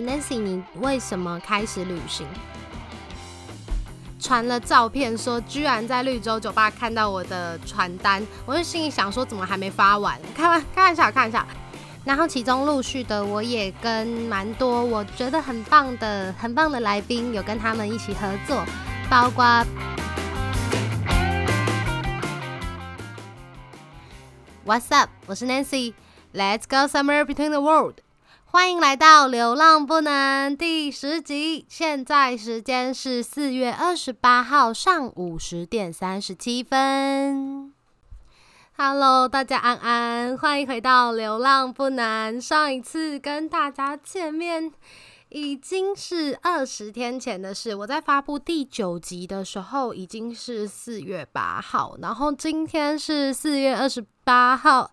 Nancy，你为什么开始旅行？传了照片说，居然在绿洲酒吧看到我的传单，我就心里想说，怎么还没发完？开玩开玩笑，开玩笑。然后其中陆续的，我也跟蛮多我觉得很棒的、很棒的来宾有跟他们一起合作，包括 What's up？我是 Nancy，Let's go somewhere between the world。欢迎来到《流浪不能》第十集，现在时间是四月二十八号上午十点三十七分。Hello，大家安安，欢迎回到《流浪不难》。上一次跟大家见面已经是二十天前的事。我在发布第九集的时候已经是四月八号，然后今天是四月二十八号。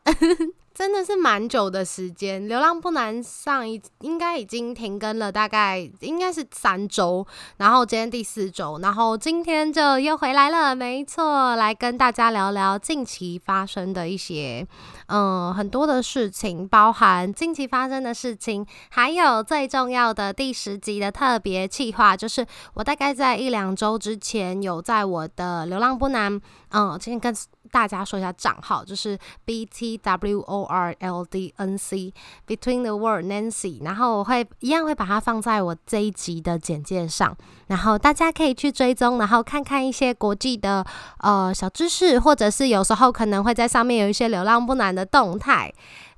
真的是蛮久的时间，《流浪不难》上一应该已经停更了，大概应该是三周，然后今天第四周，然后今天就又回来了，没错，来跟大家聊聊近期发生的一些，嗯，很多的事情，包含近期发生的事情，还有最重要的第十集的特别企划，就是我大概在一两周之前有在我的《流浪不难》，嗯，今天跟。大家说一下账号，就是 B T W O R L D N C Between the World Nancy，然后我会一样会把它放在我这一集的简介上，然后大家可以去追踪，然后看看一些国际的呃小知识，或者是有时候可能会在上面有一些流浪不难的动态。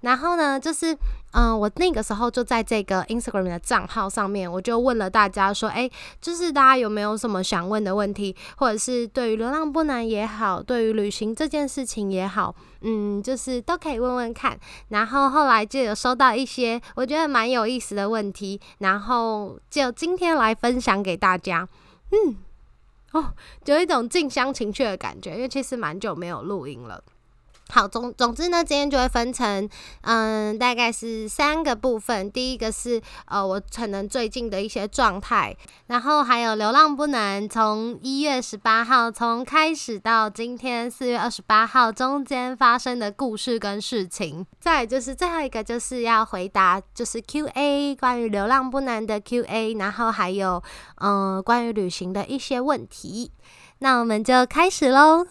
然后呢，就是，嗯，我那个时候就在这个 Instagram 的账号上面，我就问了大家说，哎，就是大家有没有什么想问的问题，或者是对于流浪不难也好，对于旅行这件事情也好，嗯，就是都可以问问看。然后后来就有收到一些我觉得蛮有意思的问题，然后就今天来分享给大家。嗯，哦，有一种近乡情怯的感觉，因为其实蛮久没有录音了。好，总总之呢，今天就会分成，嗯，大概是三个部分。第一个是，呃，我可能最近的一些状态，然后还有流浪不难，从一月十八号从开始到今天四月二十八号中间发生的故事跟事情。再就是最后一个就是要回答，就是 Q A 关于流浪不难的 Q A，然后还有，嗯，关于旅行的一些问题。那我们就开始喽。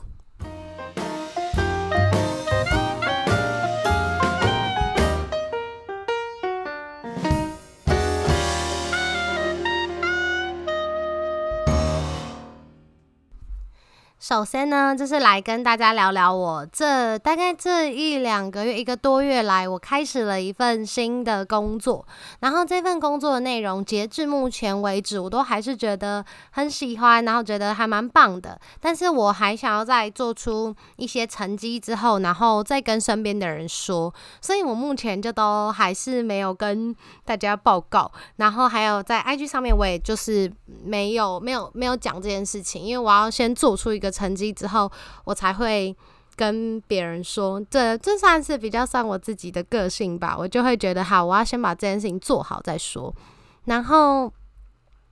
首先呢，就是来跟大家聊聊我这大概这一两个月、一个多月来，我开始了一份新的工作。然后这份工作的内容，截至目前为止，我都还是觉得很喜欢，然后觉得还蛮棒的。但是我还想要再做出一些成绩之后，然后再跟身边的人说。所以我目前就都还是没有跟大家报告。然后还有在 IG 上面，我也就是没有、没有、没有讲这件事情，因为我要先做出一个。成绩之后，我才会跟别人说，这这算是比较算我自己的个性吧。我就会觉得，好，我要先把这件事情做好再说，然后。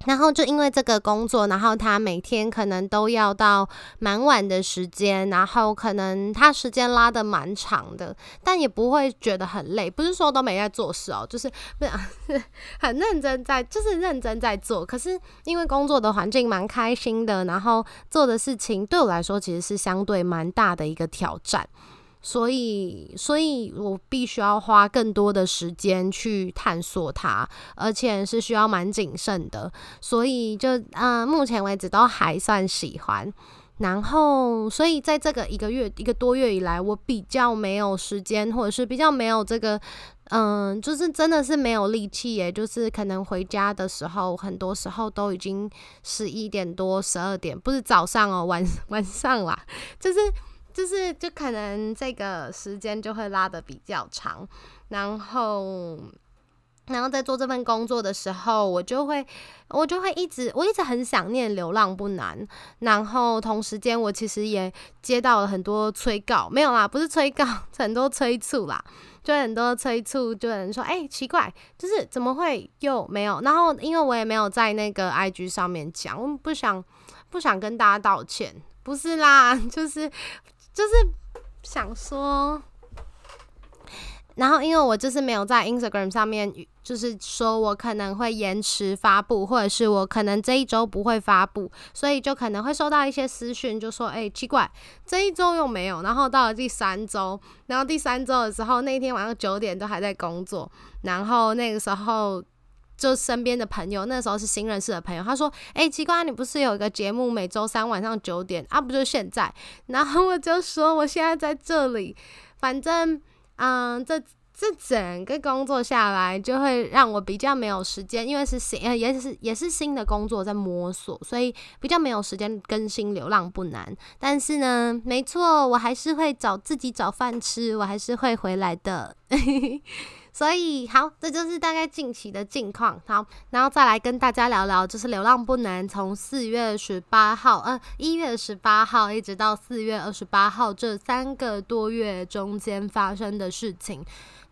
然后就因为这个工作，然后他每天可能都要到蛮晚的时间，然后可能他时间拉的蛮长的，但也不会觉得很累。不是说都没在做事哦，就是不是 很认真在，就是认真在做。可是因为工作的环境蛮开心的，然后做的事情对我来说其实是相对蛮大的一个挑战。所以，所以我必须要花更多的时间去探索它，而且是需要蛮谨慎的。所以，就嗯，目前为止都还算喜欢。然后，所以在这个一个月、一个多月以来，我比较没有时间，或者是比较没有这个，嗯，就是真的是没有力气耶。就是可能回家的时候，很多时候都已经十一点多、十二点，不是早上哦，晚晚上啦，就是。就是，就可能这个时间就会拉的比较长，然后，然后在做这份工作的时候，我就会，我就会一直，我一直很想念流浪不难。然后同时间，我其实也接到了很多催告，没有啦，不是催告，很多催促啦，就很多催促，就有人说，哎，奇怪，就是怎么会又没有？然后因为我也没有在那个 IG 上面讲，我不想不想跟大家道歉，不是啦，就是。就是想说，然后因为我就是没有在 Instagram 上面，就是说我可能会延迟发布，或者是我可能这一周不会发布，所以就可能会收到一些私讯，就说哎奇怪，这一周又没有。然后到了第三周，然后第三周的时候，那天晚上九点都还在工作，然后那个时候。就身边的朋友，那时候是新认识的朋友，他说：“哎，奇怪，你不是有一个节目每周三晚上九点啊？不就现在？”然后我就说：“我现在在这里，反正，嗯，这这整个工作下来，就会让我比较没有时间，因为是新，也是也是新的工作在摸索，所以比较没有时间更新《流浪不难》。但是呢，没错，我还是会找自己找饭吃，我还是会回来的。”所以好，这就是大概近期的近况。好，然后再来跟大家聊聊，就是《流浪不难》从四月十八号，呃，一月十八号一直到四月二十八号这三个多月中间发生的事情。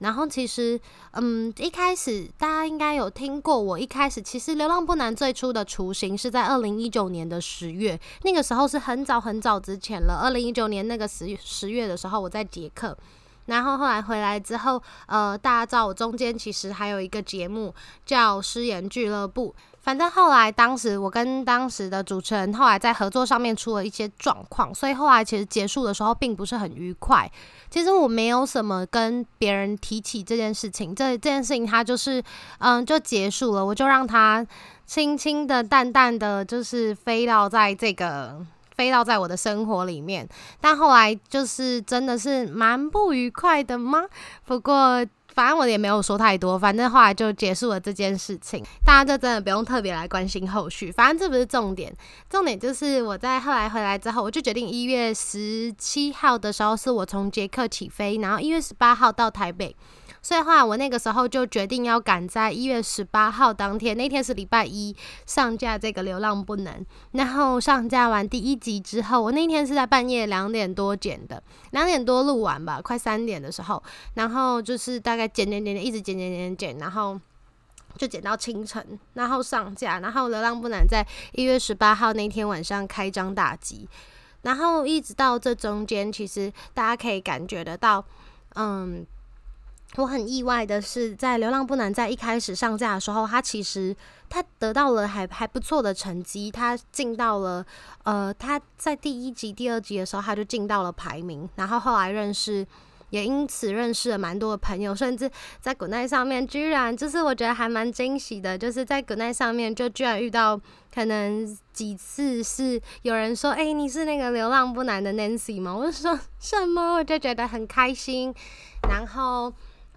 然后其实，嗯，一开始大家应该有听过，我一开始其实《流浪不难》最初的雏形是在二零一九年的十月，那个时候是很早很早之前了。二零一九年那个十十月的时候，我在捷克。然后后来回来之后，呃，大家知道我中间其实还有一个节目叫《失言俱乐部》。反正后来当时我跟当时的主持人后来在合作上面出了一些状况，所以后来其实结束的时候并不是很愉快。其实我没有什么跟别人提起这件事情，这这件事情它就是嗯就结束了，我就让它轻轻的、淡淡的，就是飞到在这个。飞到在我的生活里面，但后来就是真的是蛮不愉快的吗？不过反正我也没有说太多，反正后来就结束了这件事情，大家就真的不用特别来关心后续，反正这不是重点，重点就是我在后来回来之后，我就决定一月十七号的时候是我从捷克起飞，然后一月十八号到台北。所以话，我那个时候就决定要赶在一月十八号当天，那天是礼拜一上架这个《流浪不能》。然后上架完第一集之后，我那天是在半夜两点多剪的，两点多录完吧，快三点的时候，然后就是大概剪剪剪剪，一直剪剪剪剪，然后就剪到清晨，然后上架。然后《流浪不能》在一月十八号那天晚上开张大吉，然后一直到这中间，其实大家可以感觉得到，嗯。我很意外的是，在《流浪不难》在一开始上架的时候，他其实他得到了还还不错的成绩，他进到了呃他在第一集、第二集的时候他就进到了排名，然后后来认识，也因此认识了蛮多的朋友，甚至在古奈上面居然就是我觉得还蛮惊喜的，就是在古奈上面就居然遇到可能几次是有人说，哎，你是那个《流浪不难》的 Nancy 吗？我就说什么，我就觉得很开心，然后。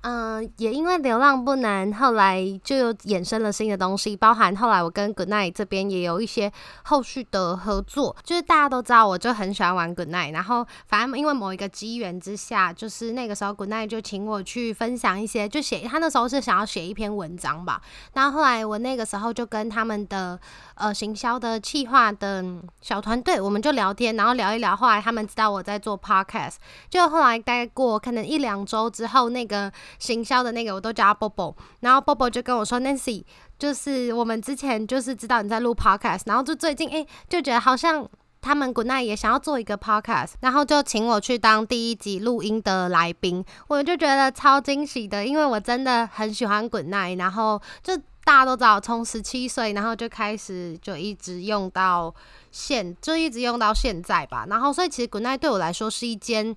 嗯，也因为流浪不难，后来就衍生了新的东西，包含后来我跟 Good Night 这边也有一些后续的合作。就是大家都知道，我就很喜欢玩 Good Night，然后反正因为某一个机缘之下，就是那个时候 Good Night 就请我去分享一些，就写他那时候是想要写一篇文章吧。然后后来我那个时候就跟他们的呃行销的企划的小团队，我们就聊天，然后聊一聊。后来他们知道我在做 Podcast，就后来待过可能一两周之后，那个。行销的那个我都叫他 Bobo，然后 Bobo 就跟我说，Nancy，就是我们之前就是知道你在录 podcast，然后就最近诶就觉得好像他们 Good Night 也想要做一个 podcast，然后就请我去当第一集录音的来宾，我就觉得超惊喜的，因为我真的很喜欢 Good Night，然后就大家都知道，从十七岁然后就开始就一直用到现，就一直用到现在吧，然后所以其实 Good Night 对我来说是一间。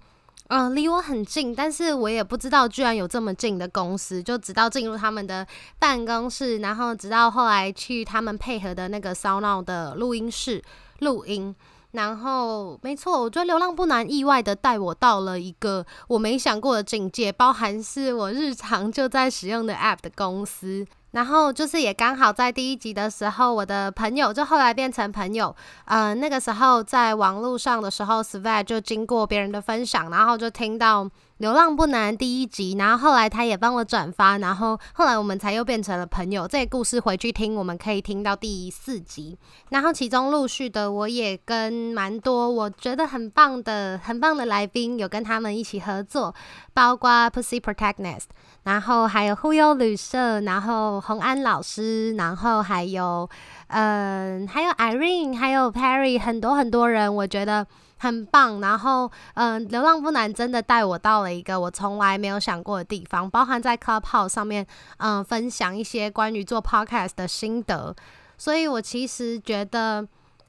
嗯，离我很近，但是我也不知道居然有这么近的公司，就直到进入他们的办公室，然后直到后来去他们配合的那个骚闹的录音室录音，然后没错，我觉得流浪不难，意外的带我到了一个我没想过的境界，包含是我日常就在使用的 App 的公司。然后就是也刚好在第一集的时候，我的朋友就后来变成朋友。呃，那个时候在网络上的时候 s v a t 就经过别人的分享，然后就听到《流浪不难》第一集，然后后来他也帮我转发，然后后来我们才又变成了朋友。这个故事回去听，我们可以听到第四集。然后其中陆续的，我也跟蛮多我觉得很棒的、很棒的来宾有跟他们一起合作，包括 Pussy Protect Nest。然后还有忽悠旅社，然后洪安老师，然后还有嗯，还有 Irene，还有 Perry，很多很多人，我觉得。很棒，然后嗯，流浪不难真的带我到了一个我从来没有想过的地方，包含在 Clubhouse 上面，嗯，分享一些关于做 Podcast 的心得。所以我其实觉得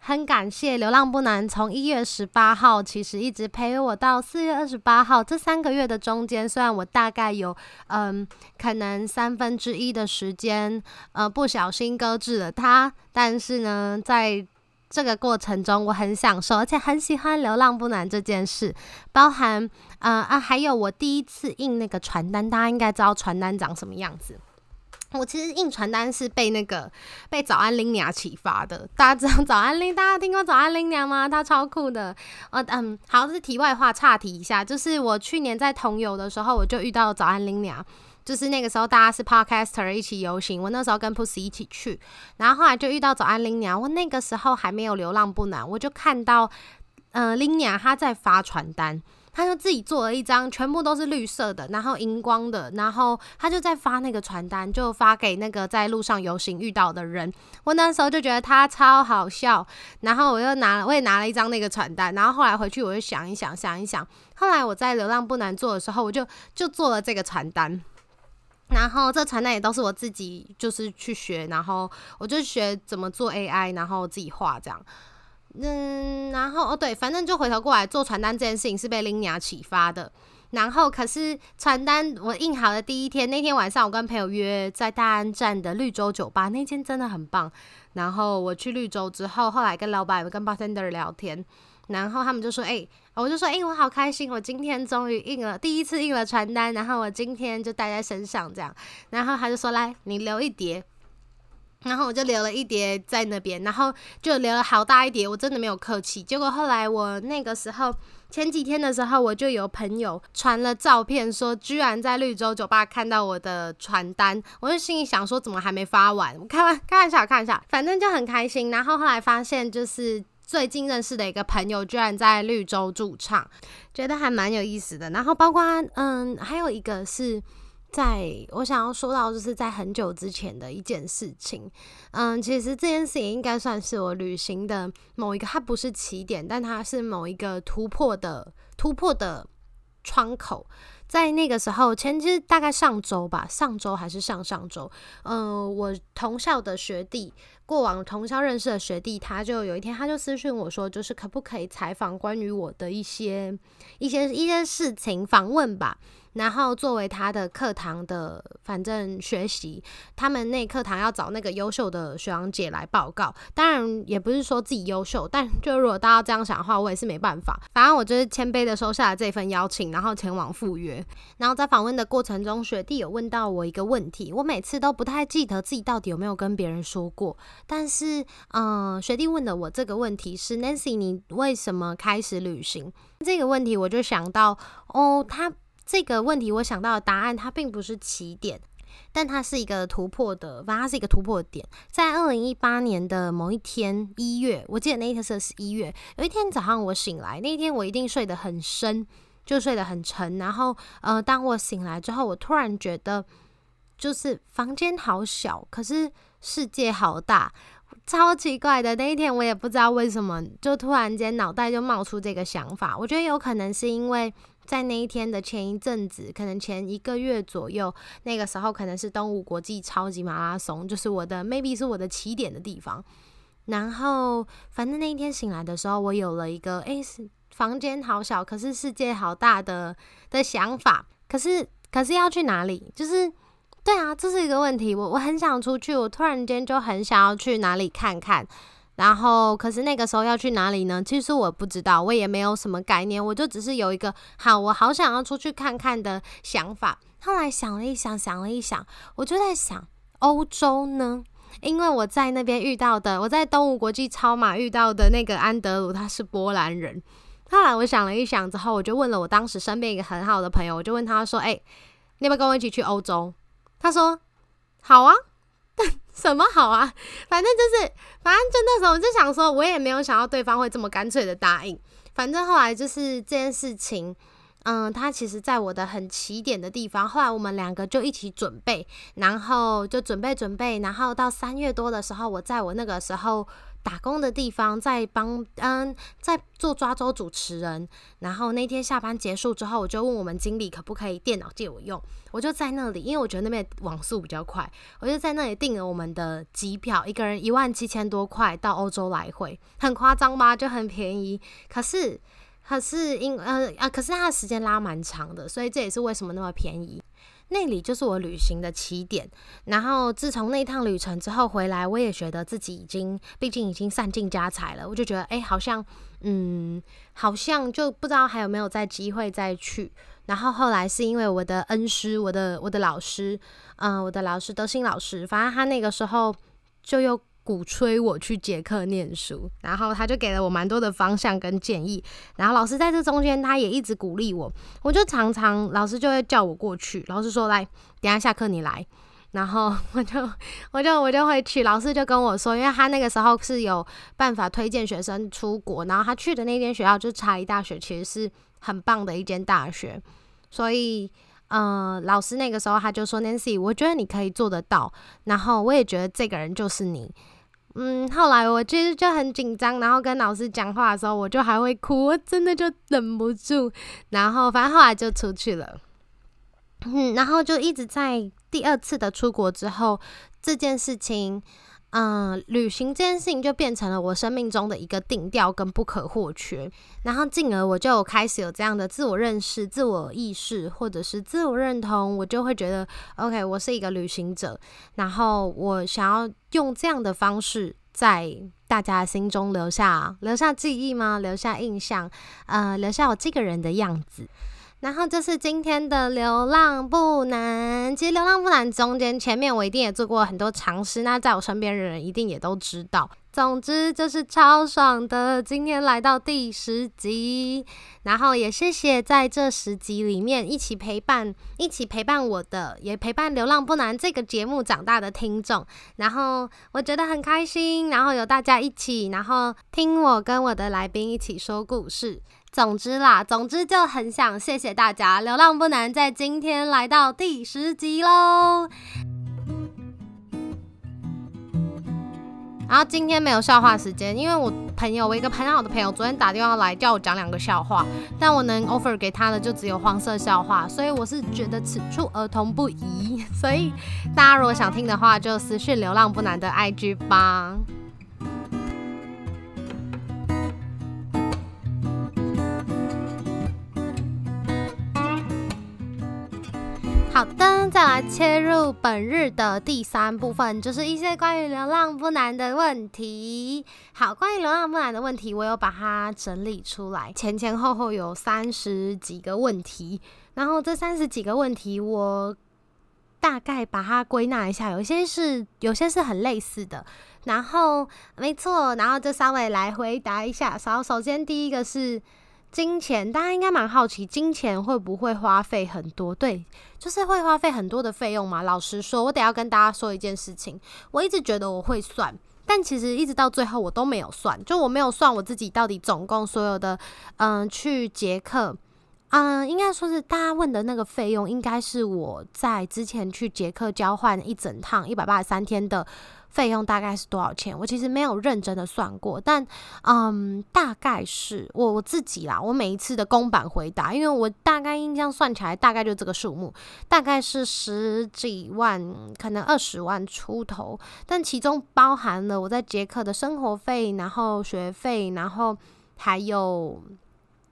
很感谢流浪不难，从一月十八号其实一直陪我到四月二十八号这三个月的中间，虽然我大概有嗯可能三分之一的时间呃不小心搁置了它，但是呢在这个过程中，我很享受，而且很喜欢流浪不难这件事。包含，呃啊，还有我第一次印那个传单，大家应该知道传单长什么样子。我其实印传单是被那个被早安林娘启发的。大家知道早安林，大家听过早安林娘吗？她超酷的。呃嗯，好，这是题外话，岔题一下，就是我去年在同游的时候，我就遇到早安林娘。就是那个时候，大家是 podcaster 一起游行，我那时候跟 Pussy 一起去，然后后来就遇到早安林娘。我那个时候还没有流浪不难，我就看到，嗯，林娘她在发传单，他就自己做了一张，全部都是绿色的，然后荧光的，然后他就在发那个传单，就发给那个在路上游行遇到的人。我那时候就觉得他超好笑，然后我又拿了，我也拿了一张那个传单，然后后来回去我就想一想，想一想，后来我在流浪不难做的时候，我就就做了这个传单。然后这传单也都是我自己就是去学，然后我就学怎么做 AI，然后自己画这样。嗯，然后哦对，反正就回头过来做传单这件事情是被 Lina 启发的。然后可是传单我印好的第一天，那天晚上我跟朋友约在大安站的绿洲酒吧，那间真的很棒。然后我去绿洲之后，后来跟老板跟 bartender 聊天。然后他们就说：“哎，我就说，哎，我好开心，我今天终于印了第一次印了传单，然后我今天就带在身上这样。然后他就说：来，你留一叠。然后我就留了一叠在那边，然后就留了好大一叠，我真的没有客气。结果后来我那个时候前几天的时候，我就有朋友传了照片，说居然在绿洲酒吧看到我的传单，我就心里想说，怎么还没发完？我开玩开玩笑，开玩笑，反正就很开心。然后后来发现就是。最近认识的一个朋友居然在绿洲驻唱，觉得还蛮有意思的。然后包括嗯，还有一个是在我想要说到，就是在很久之前的一件事情。嗯，其实这件事情应该算是我旅行的某一个，它不是起点，但它是某一个突破的突破的窗口。在那个时候，前其实大概上周吧，上周还是上上周，嗯，我同校的学弟，过往同校认识的学弟，他就有一天他就私讯我说，就是可不可以采访关于我的一些一些一些事情访问吧。然后作为他的课堂的，反正学习，他们那课堂要找那个优秀的学长姐来报告。当然也不是说自己优秀，但就如果大家这样想的话，我也是没办法。反正我就是谦卑的收下了这份邀请，然后前往赴约。然后在访问的过程中，学弟有问到我一个问题，我每次都不太记得自己到底有没有跟别人说过。但是，嗯，学弟问的我这个问题是：Nancy，你为什么开始旅行？这个问题我就想到，哦，他。这个问题我想到的答案，它并不是起点，但它是一个突破的，反正它是一个突破点。在二零一八年的某一天一月，我记得那一天是一月，有一天早上我醒来，那一天我一定睡得很深，就睡得很沉。然后，呃，当我醒来之后，我突然觉得，就是房间好小，可是世界好大，超奇怪的。那一天我也不知道为什么，就突然间脑袋就冒出这个想法。我觉得有可能是因为。在那一天的前一阵子，可能前一个月左右，那个时候可能是东吴国际超级马拉松，就是我的 maybe 是我的起点的地方。然后，反正那一天醒来的时候，我有了一个诶，房间好小，可是世界好大的的想法。可是，可是要去哪里？就是对啊，这是一个问题。我我很想出去，我突然间就很想要去哪里看看。然后，可是那个时候要去哪里呢？其实我不知道，我也没有什么概念，我就只是有一个好，我好想要出去看看的想法。后来想了一想，想了一想，我就在想欧洲呢，因为我在那边遇到的，我在东吴国际超马遇到的那个安德鲁，他是波兰人。后来我想了一想之后，我就问了我当时身边一个很好的朋友，我就问他说：“哎，你要不要跟我一起去欧洲？”他说：“好啊。”什么好啊？反正就是，反正就那时候我就想说，我也没有想到对方会这么干脆的答应。反正后来就是这件事情，嗯，他其实在我的很起点的地方，后来我们两个就一起准备，然后就准备准备，然后到三月多的时候，我在我那个时候。打工的地方在帮嗯在做抓周主持人，然后那天下班结束之后，我就问我们经理可不可以电脑借我用，我就在那里，因为我觉得那边网速比较快，我就在那里订了我们的机票，一个人一万七千多块到欧洲来回，很夸张吗？就很便宜，可是可是因呃啊，可是它的时间拉蛮长的，所以这也是为什么那么便宜。那里就是我旅行的起点，然后自从那趟旅程之后回来，我也觉得自己已经，毕竟已经散尽家财了，我就觉得，哎，好像，嗯，好像就不知道还有没有再机会再去。然后后来是因为我的恩师，我的我的老师，嗯，我的老师德兴老师，反正他那个时候就又。鼓吹我去捷克念书，然后他就给了我蛮多的方向跟建议，然后老师在这中间他也一直鼓励我，我就常常老师就会叫我过去，老师说来，等下下课你来，然后我就我就我就会去，老师就跟我说，因为他那个时候是有办法推荐学生出国，然后他去的那间学校就查理大学，其实是很棒的一间大学，所以。嗯，老师那个时候他就说：“Nancy，我觉得你可以做得到。”然后我也觉得这个人就是你。嗯，后来我其实就很紧张，然后跟老师讲话的时候，我就还会哭，我真的就忍不住。然后反正后来就出去了。嗯，然后就一直在第二次的出国之后，这件事情。嗯，旅行这件事情就变成了我生命中的一个定调跟不可或缺，然后进而我就开始有这样的自我认识、自我意识或者是自我认同，我就会觉得，OK，我是一个旅行者，然后我想要用这样的方式在大家心中留下留下记忆吗？留下印象？呃，留下我这个人的样子。然后这是今天的流浪不难。其实流浪不难中间前面我一定也做过很多尝试，那在我身边的人一定也都知道。总之就是超爽的，今天来到第十集，然后也谢谢在这十集里面一起陪伴、一起陪伴我的，也陪伴流浪不难这个节目长大的听众。然后我觉得很开心，然后有大家一起，然后听我跟我的来宾一起说故事。总之啦，总之就很想谢谢大家，流浪不难在今天来到第十集喽。然后今天没有笑话时间，因为我朋友，我一个很好的朋友，昨天打电话来叫我讲两个笑话，但我能 offer 给他的就只有黄色笑话，所以我是觉得此处儿童不宜，所以大家如果想听的话，就私讯流浪不难的 IG 吧。好的，再来切入本日的第三部分，就是一些关于流浪不难的问题。好，关于流浪不难的问题，我有把它整理出来，前前后后有三十几个问题。然后这三十几个问题，我大概把它归纳一下，有些是有些是很类似的。然后没错，然后就稍微来回答一下。首首先第一个是。金钱，大家应该蛮好奇，金钱会不会花费很多？对，就是会花费很多的费用嘛。老实说，我得要跟大家说一件事情，我一直觉得我会算，但其实一直到最后我都没有算，就我没有算我自己到底总共所有的，嗯，去捷克，嗯，应该说是大家问的那个费用，应该是我在之前去捷克交换一整趟一百八十三天的。费用大概是多少钱？我其实没有认真的算过，但嗯，大概是我我自己啦。我每一次的公版回答，因为我大概印象算起来，大概就这个数目，大概是十几万，可能二十万出头。但其中包含了我在捷克的生活费，然后学费，然后还有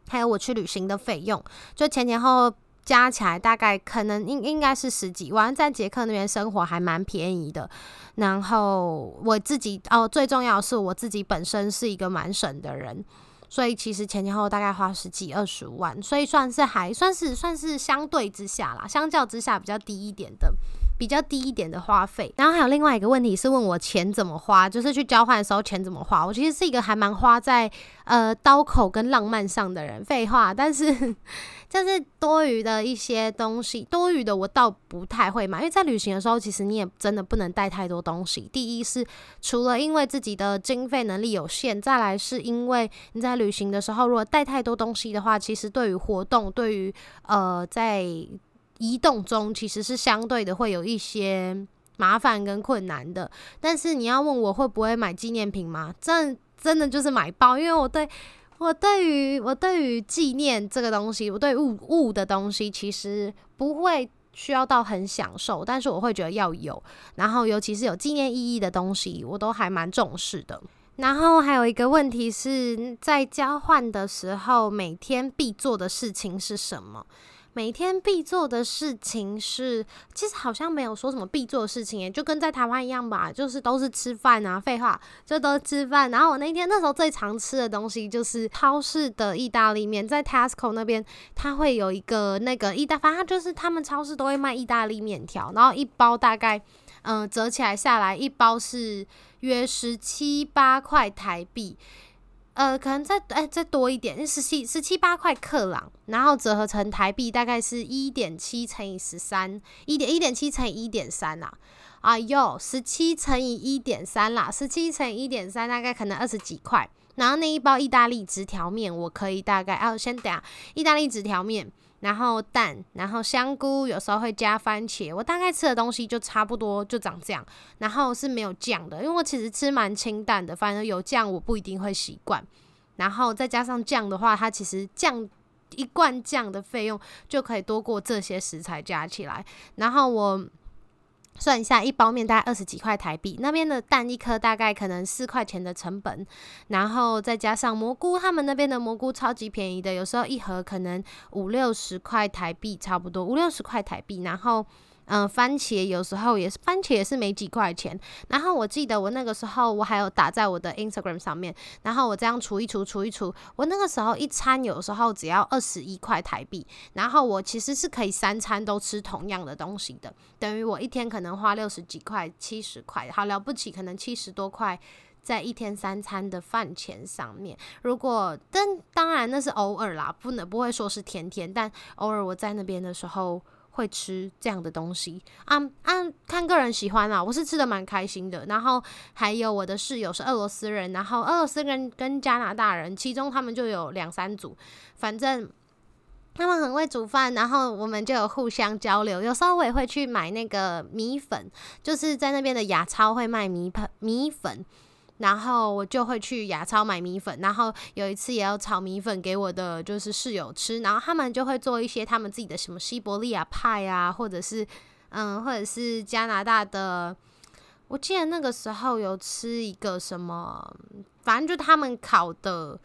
还有我去旅行的费用，就前前后后。加起来大概可能应应该是十几万，在捷克那边生活还蛮便宜的。然后我自己哦，最重要是我自己本身是一个蛮省的人，所以其实前前后后大概花十几二十万，所以算是还算是算是相对之下啦，相较之下比较低一点的。比较低一点的花费。然后还有另外一个问题是问我钱怎么花，就是去交换的时候钱怎么花。我其实是一个还蛮花在呃刀口跟浪漫上的人，废话，但是。就是多余的一些东西，多余的我倒不太会买，因为在旅行的时候，其实你也真的不能带太多东西。第一是除了因为自己的经费能力有限，再来是因为你在旅行的时候，如果带太多东西的话，其实对于活动，对于呃在移动中，其实是相对的会有一些麻烦跟困难的。但是你要问我会不会买纪念品吗？真真的就是买包，因为我对。我对于我对于纪念这个东西，我对物物的东西其实不会需要到很享受，但是我会觉得要有，然后尤其是有纪念意义的东西，我都还蛮重视的。然后还有一个问题是在交换的时候，每天必做的事情是什么？每天必做的事情是，其实好像没有说什么必做的事情，诶，就跟在台湾一样吧，就是都是吃饭啊，废话，就都吃饭。然后我那天那时候最常吃的东西就是超市的意大利面，在 Tesco 那边，它会有一个那个意大，反正就是他们超市都会卖意大利面条，然后一包大概，嗯，折起来下来一包是约十七八块台币。呃，可能再哎再多一点，十七十七八块克朗，然后折合成台币大概是一点七乘以十三，一点一点七乘以一点三啦。哎呦，十七乘以一点三啦，十七乘以一点三大概可能二十几块。然后那一包意大利直条面，我可以大概哦，先等下，意大利纸条面。然后蛋，然后香菇，有时候会加番茄。我大概吃的东西就差不多就长这样。然后是没有酱的，因为我其实吃蛮清淡的，反正有酱我不一定会习惯。然后再加上酱的话，它其实酱一罐酱的费用就可以多过这些食材加起来。然后我。算一下，一包面大概二十几块台币，那边的蛋一颗大概可能四块钱的成本，然后再加上蘑菇，他们那边的蘑菇超级便宜的，有时候一盒可能五六十块台币，差不多五六十块台币，然后。嗯，番茄有时候也是，番茄也是没几块钱。然后我记得我那个时候我还有打在我的 Instagram 上面，然后我这样除一除，除一除，我那个时候一餐有时候只要二十一块台币。然后我其实是可以三餐都吃同样的东西的，等于我一天可能花六十几块、七十块，好了不起，可能七十多块在一天三餐的饭钱上面。如果但当然那是偶尔啦，不能不会说是天天，但偶尔我在那边的时候。会吃这样的东西啊啊，看个人喜欢啦，我是吃的蛮开心的。然后还有我的室友是俄罗斯人，然后俄罗斯人跟加拿大人，其中他们就有两三组，反正他们很会煮饭，然后我们就有互相交流。有时候我也会去买那个米粉，就是在那边的亚超会卖米粉米粉。然后我就会去雅超买米粉，然后有一次也要炒米粉给我的就是室友吃，然后他们就会做一些他们自己的什么西伯利亚派啊，或者是嗯，或者是加拿大的，我记得那个时候有吃一个什么，反正就他们烤的。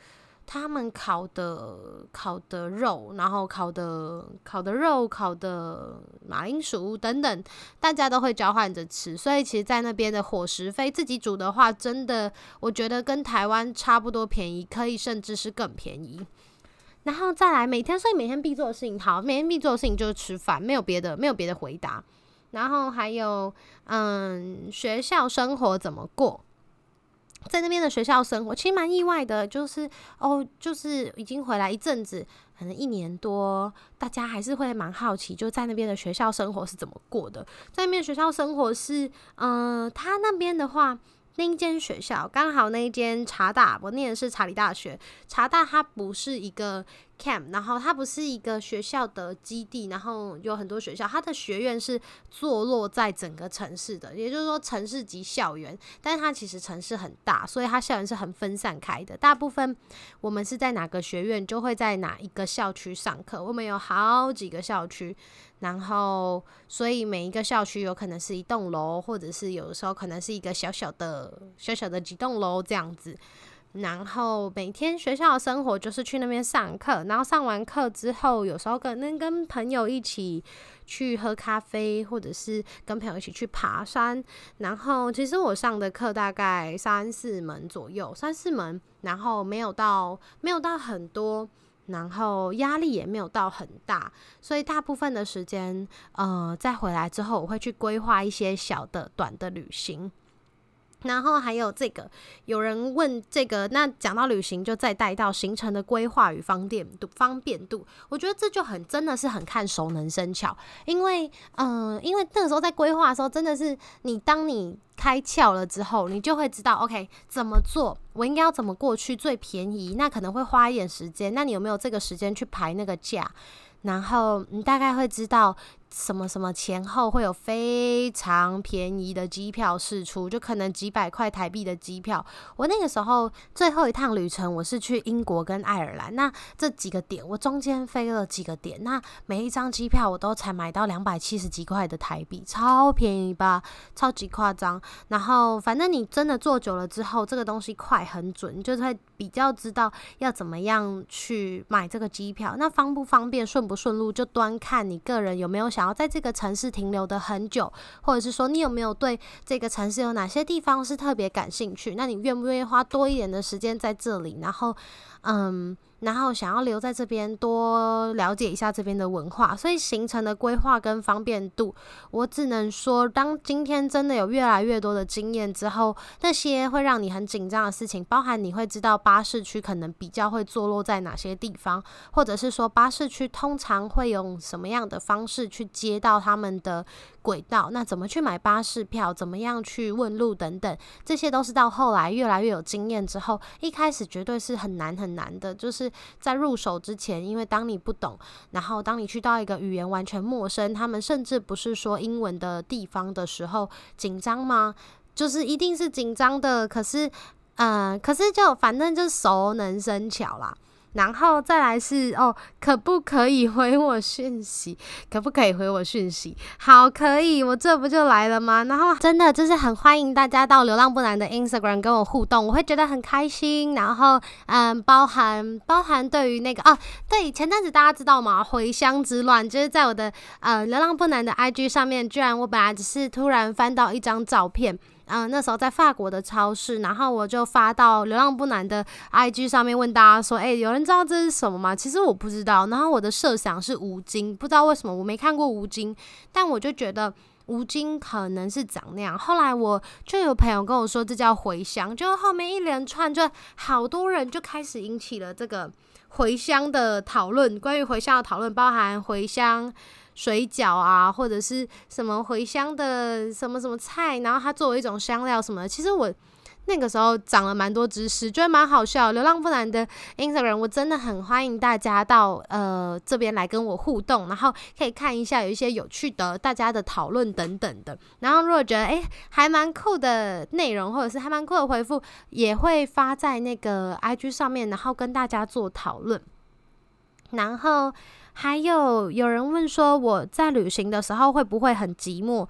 他们烤的烤的肉，然后烤的烤的肉，烤的马铃薯等等，大家都会交换着吃。所以其实，在那边的伙食费自己煮的话，真的我觉得跟台湾差不多便宜，可以甚至是更便宜。然后再来每天，所以每天必做的事情，好，每天必做的事情就是吃饭，没有别的，没有别的回答。然后还有，嗯，学校生活怎么过？在那边的学校生活其实蛮意外的，就是哦，就是已经回来一阵子，可能一年多，大家还是会蛮好奇，就在那边的学校生活是怎么过的。在那边学校生活是，嗯，他那边的话。那一间学校刚好那一间茶大，我念的是查理大学。茶大它不是一个 camp，然后它不是一个学校的基地，然后有很多学校，它的学院是坐落在整个城市的，也就是说城市级校园。但是它其实城市很大，所以它校园是很分散开的。大部分我们是在哪个学院，就会在哪一个校区上课。我们有好几个校区。然后，所以每一个校区有可能是一栋楼，或者是有的时候可能是一个小小的、小小的几栋楼这样子。然后每天学校的生活就是去那边上课，然后上完课之后，有时候可能跟朋友一起去喝咖啡，或者是跟朋友一起去爬山。然后其实我上的课大概三四门左右，三四门，然后没有到没有到很多。然后压力也没有到很大，所以大部分的时间，呃，再回来之后，我会去规划一些小的、短的旅行。然后还有这个，有人问这个，那讲到旅行，就再带到行程的规划与方便度。方便度，我觉得这就很真的是很看熟能生巧，因为，嗯，因为那个时候在规划的时候，真的是你当你开窍了之后，你就会知道，OK，怎么做，我应该要怎么过去最便宜，那可能会花一点时间，那你有没有这个时间去排那个价？然后你大概会知道。什么什么前后会有非常便宜的机票试出，就可能几百块台币的机票。我那个时候最后一趟旅程，我是去英国跟爱尔兰，那这几个点我中间飞了几个点，那每一张机票我都才买到两百七十几块的台币，超便宜吧，超级夸张。然后反正你真的坐久了之后，这个东西快很准，你就在比较知道要怎么样去买这个机票。那方不方便、顺不顺路，就端看你个人有没有想。要在这个城市停留的很久，或者是说你有没有对这个城市有哪些地方是特别感兴趣？那你愿不愿意花多一点的时间在这里？然后，嗯。然后想要留在这边多了解一下这边的文化，所以行程的规划跟方便度，我只能说，当今天真的有越来越多的经验之后，那些会让你很紧张的事情，包含你会知道巴士区可能比较会坐落在哪些地方，或者是说巴士区通常会用什么样的方式去接到他们的轨道，那怎么去买巴士票，怎么样去问路等等，这些都是到后来越来越有经验之后，一开始绝对是很难很难的，就是。在入手之前，因为当你不懂，然后当你去到一个语言完全陌生，他们甚至不是说英文的地方的时候，紧张吗？就是一定是紧张的。可是，嗯，可是就反正就熟能生巧啦。然后再来是哦，可不可以回我讯息？可不可以回我讯息？好，可以，我这不就来了吗？然后真的就是很欢迎大家到流浪不难的 Instagram 跟我互动，我会觉得很开心。然后嗯，包含包含对于那个哦，对，前阵子大家知道吗？回乡之乱，就是在我的呃流浪不难的 IG 上面，居然我本来只是突然翻到一张照片。嗯，那时候在法国的超市，然后我就发到流浪不难的 IG 上面问大家说：“哎，有人知道这是什么吗？”其实我不知道。然后我的设想是吴京，不知道为什么我没看过吴京，但我就觉得吴京可能是长那样。后来我就有朋友跟我说，这叫回乡。就后面一连串，就好多人就开始引起了这个回乡的讨论，关于回乡的讨论，包含回乡。水饺啊，或者是什么茴香的什么什么菜，然后它作为一种香料什么的。其实我那个时候长了蛮多知识，觉得蛮好笑。流浪不难的 Instagram，我真的很欢迎大家到呃这边来跟我互动，然后可以看一下有一些有趣的大家的讨论等等的。然后如果觉得诶还蛮酷的内容，或者是还蛮酷的回复，也会发在那个 IG 上面，然后跟大家做讨论。然后。还有有人问说，我在旅行的时候会不会很寂寞？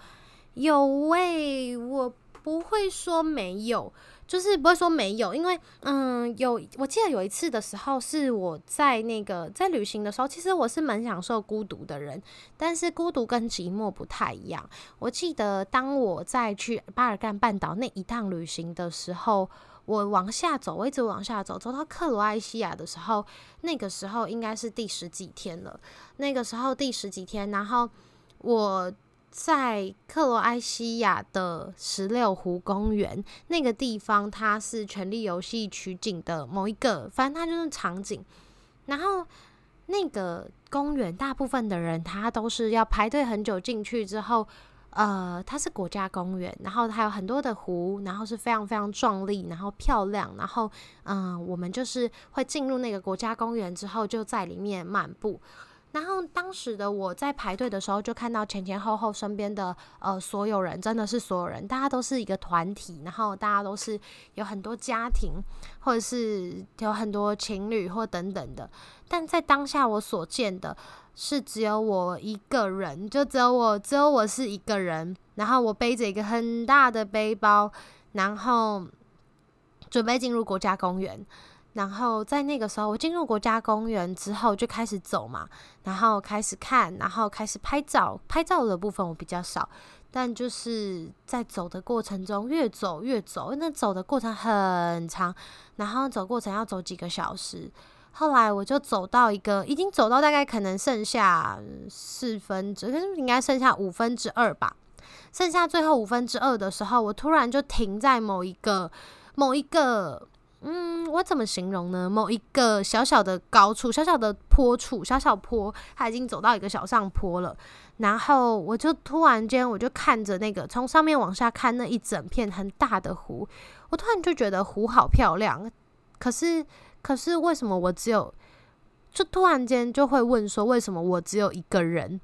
有喂，我不会说没有，就是不会说没有，因为嗯，有我记得有一次的时候，是我在那个在旅行的时候，其实我是蛮享受孤独的人，但是孤独跟寂寞不太一样。我记得当我在去巴尔干半岛那一趟旅行的时候。我往下走，我一直往下走，走到克罗埃西亚的时候，那个时候应该是第十几天了。那个时候第十几天，然后我在克罗埃西亚的十六湖公园那个地方，它是《权力游戏》取景的某一个，反正它就是场景。然后那个公园，大部分的人他都是要排队很久进去之后。呃，它是国家公园，然后它有很多的湖，然后是非常非常壮丽，然后漂亮，然后嗯，我们就是会进入那个国家公园之后，就在里面漫步。然后当时的我在排队的时候，就看到前前后后身边的呃所有人，真的是所有人，大家都是一个团体，然后大家都是有很多家庭，或者是有很多情侣或等等的。但在当下我所见的。是只有我一个人，就只有我，只有我是一个人。然后我背着一个很大的背包，然后准备进入国家公园。然后在那个时候，我进入国家公园之后就开始走嘛，然后开始看，然后开始拍照。拍照的部分我比较少，但就是在走的过程中，越走越走，那走的过程很长，然后走过程要走几个小时。后来我就走到一个，已经走到大概可能剩下四分之，应该剩下五分之二吧。剩下最后五分之二的时候，我突然就停在某一个某一个，嗯，我怎么形容呢？某一个小小的高处，小小的坡处，小小坡，它已经走到一个小上坡了。然后我就突然间，我就看着那个从上面往下看那一整片很大的湖，我突然就觉得湖好漂亮。可是，可是为什么我只有？就突然间就会问说，为什么我只有一个人？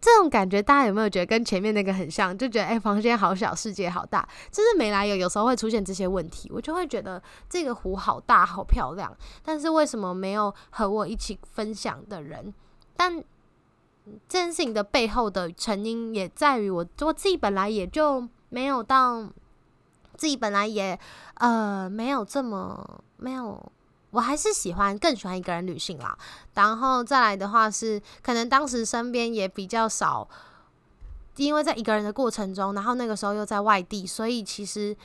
这种感觉大家有没有觉得跟前面那个很像？就觉得哎，房间好小，世界好大。就是没来由，有时候会出现这些问题，我就会觉得这个湖好大，好漂亮。但是为什么没有和我一起分享的人？但这件事情的背后的成因也在于我，我自己本来也就没有到，自己本来也呃没有这么没有。我还是喜欢更喜欢一个人旅行啦，然后再来的话是，可能当时身边也比较少，因为在一个人的过程中，然后那个时候又在外地，所以其实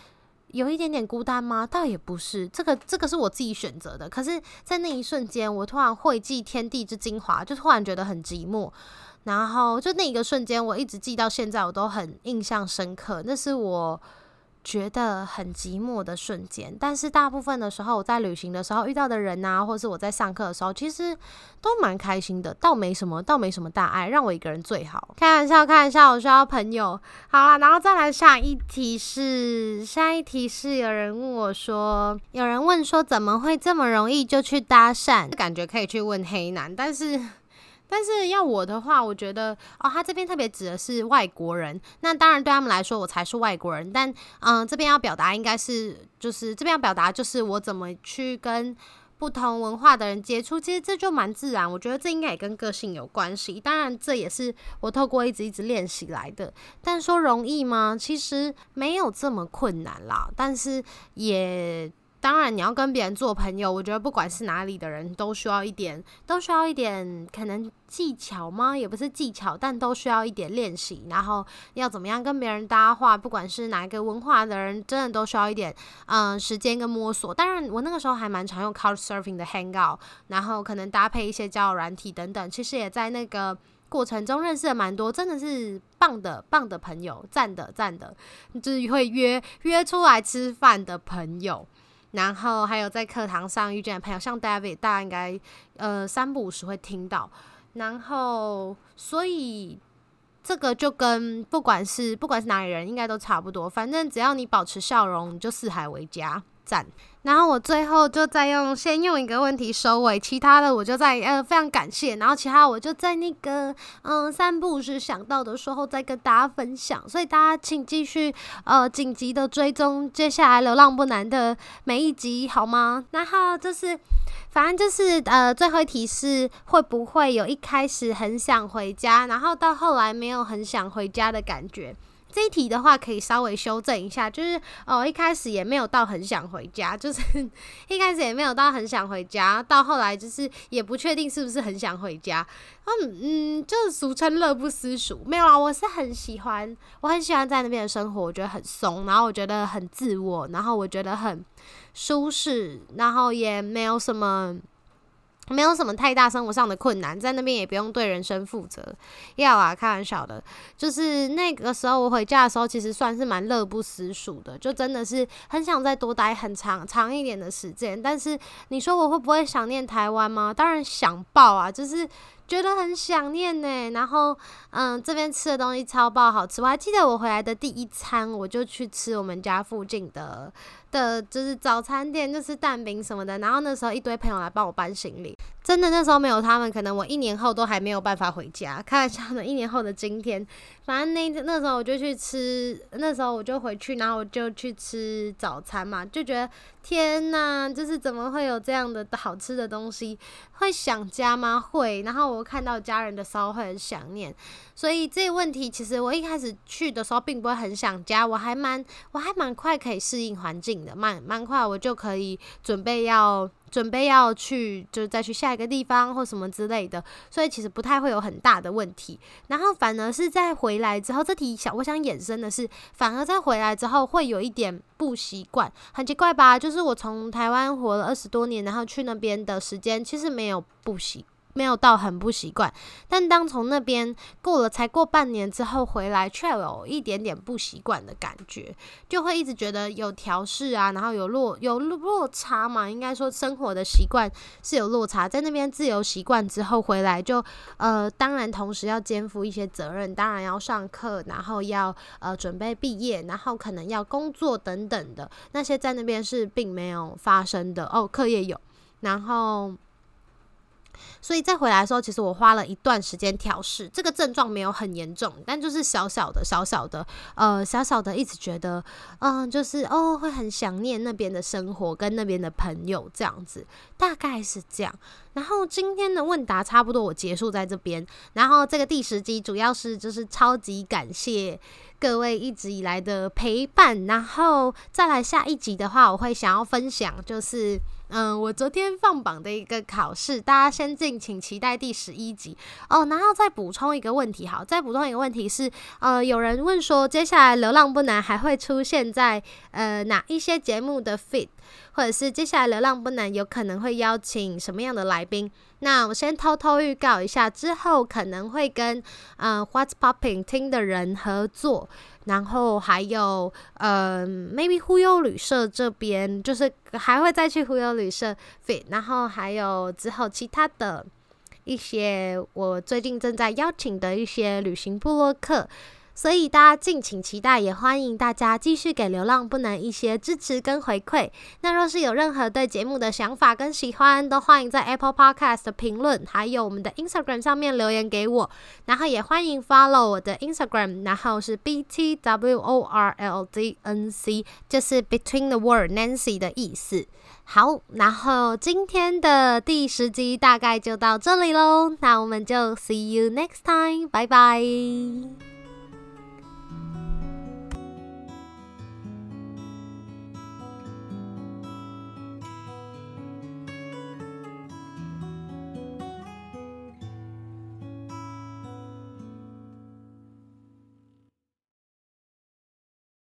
有一点点孤单吗？倒也不是，这个这个是我自己选择的。可是，在那一瞬间，我突然汇集天地之精华，就突然觉得很寂寞，然后就那一个瞬间，我一直记到现在，我都很印象深刻。那是我。觉得很寂寞的瞬间，但是大部分的时候，我在旅行的时候遇到的人呐，或是我在上课的时候，其实都蛮开心的，倒没什么，倒没什么大碍，让我一个人最好。开玩笑，开玩笑，我需要朋友。好了，然后再来下一题是，下一题是有人问我说，有人问说怎么会这么容易就去搭讪？感觉可以去问黑男，但是。但是要我的话，我觉得哦，他这边特别指的是外国人。那当然对他们来说，我才是外国人。但嗯，这边要表达应该是，就是这边要表达就是我怎么去跟不同文化的人接触。其实这就蛮自然。我觉得这应该也跟个性有关系。当然，这也是我透过一直一直练习来的。但说容易吗？其实没有这么困难啦。但是也。当然，你要跟别人做朋友，我觉得不管是哪里的人都需要一点，都需要一点可能技巧吗？也不是技巧，但都需要一点练习。然后要怎么样跟别人搭话，不管是哪一个文化的人，真的都需要一点嗯时间跟摸索。当然，我那个时候还蛮常用 Couch Surfing 的 Hangout，然后可能搭配一些交友软体等等。其实也在那个过程中认识了蛮多，真的是棒的棒的朋友，赞的赞的，就是会约约出来吃饭的朋友。然后还有在课堂上遇见的朋友，像 David，大家应该呃三不五时会听到。然后，所以这个就跟不管是不管是哪里人，应该都差不多。反正只要你保持笑容，你就四海为家。赞，然后我最后就再用先用一个问题收尾，其他的我就在呃非常感谢，然后其他我就在那个嗯散步时想到的时候再跟大家分享，所以大家请继续呃紧急的追踪接下来流浪不难的每一集好吗？然后就是反正就是呃最后一题是会不会有一开始很想回家，然后到后来没有很想回家的感觉？这一题的话，可以稍微修正一下，就是哦，一开始也没有到很想回家，就是 一开始也没有到很想回家，到后来就是也不确定是不是很想回家，嗯嗯，就是俗称乐不思蜀，没有啊，我是很喜欢，我很喜欢在那边的生活，我觉得很松，然后我觉得很自我，然后我觉得很舒适，然后也没有什么。没有什么太大生活上的困难，在那边也不用对人生负责。要啊，开玩笑的，就是那个时候我回家的时候，其实算是蛮乐不思蜀的，就真的是很想再多待很长长一点的时间。但是你说我会不会想念台湾吗？当然想爆啊，就是觉得很想念呢。然后，嗯，这边吃的东西超爆好吃，我还记得我回来的第一餐，我就去吃我们家附近的。的就是早餐店，就是蛋饼什么的。然后那时候一堆朋友来帮我搬行李，真的那时候没有他们，可能我一年后都还没有办法回家。开玩笑的，一年后的今天，反正那那时候我就去吃，那时候我就回去，然后我就去吃早餐嘛，就觉得天呐，就是怎么会有这样的好吃的东西？会想家吗？会。然后我看到家人的时候会很想念。所以这个问题，其实我一开始去的时候并不会很想家，我还蛮我还蛮快可以适应环境的，蛮蛮快我就可以准备要。准备要去，就是再去下一个地方或什么之类的，所以其实不太会有很大的问题。然后反而是在回来之后，这题想我想衍生的是，反而在回来之后会有一点不习惯，很奇怪吧？就是我从台湾活了二十多年，然后去那边的时间其实没有不习。没有到很不习惯，但当从那边过了才过半年之后回来，却有一点点不习惯的感觉，就会一直觉得有调试啊，然后有落有落差嘛，应该说生活的习惯是有落差，在那边自由习惯之后回来，就呃，当然同时要肩负一些责任，当然要上课，然后要呃准备毕业，然后可能要工作等等的那些，在那边是并没有发生的。哦，课业有，然后。所以再回来的时候，其实我花了一段时间调试，这个症状没有很严重，但就是小小的、小小的，呃，小小的，一直觉得，嗯，就是哦，会很想念那边的生活跟那边的朋友这样子，大概是这样。然后今天的问答差不多我结束在这边，然后这个第十集主要是就是超级感谢各位一直以来的陪伴，然后再来下一集的话，我会想要分享就是。嗯，我昨天放榜的一个考试，大家先敬请期待第十一集哦。然后再补充一个问题，好，再补充一个问题是，呃，有人问说，接下来《流浪不难》还会出现在呃哪一些节目的 fit，或者是接下来《流浪不难》有可能会邀请什么样的来宾？那我先偷偷预告一下，之后可能会跟呃 What's Popping 听的人合作。然后还有，呃，maybe 忽悠旅社这边就是还会再去忽悠旅社 fit，然后还有之后其他的一些我最近正在邀请的一些旅行部落客。所以大家敬请期待，也欢迎大家继续给流浪不能一些支持跟回馈。那若是有任何对节目的想法跟喜欢，都欢迎在 Apple Podcast 的评论，还有我们的 Instagram 上面留言给我。然后也欢迎 follow 我的 Instagram，然后是 B T W O R L D N C，就是 Between the World Nancy 的意思。好，然后今天的第十集大概就到这里喽。那我们就 See you next time，拜拜。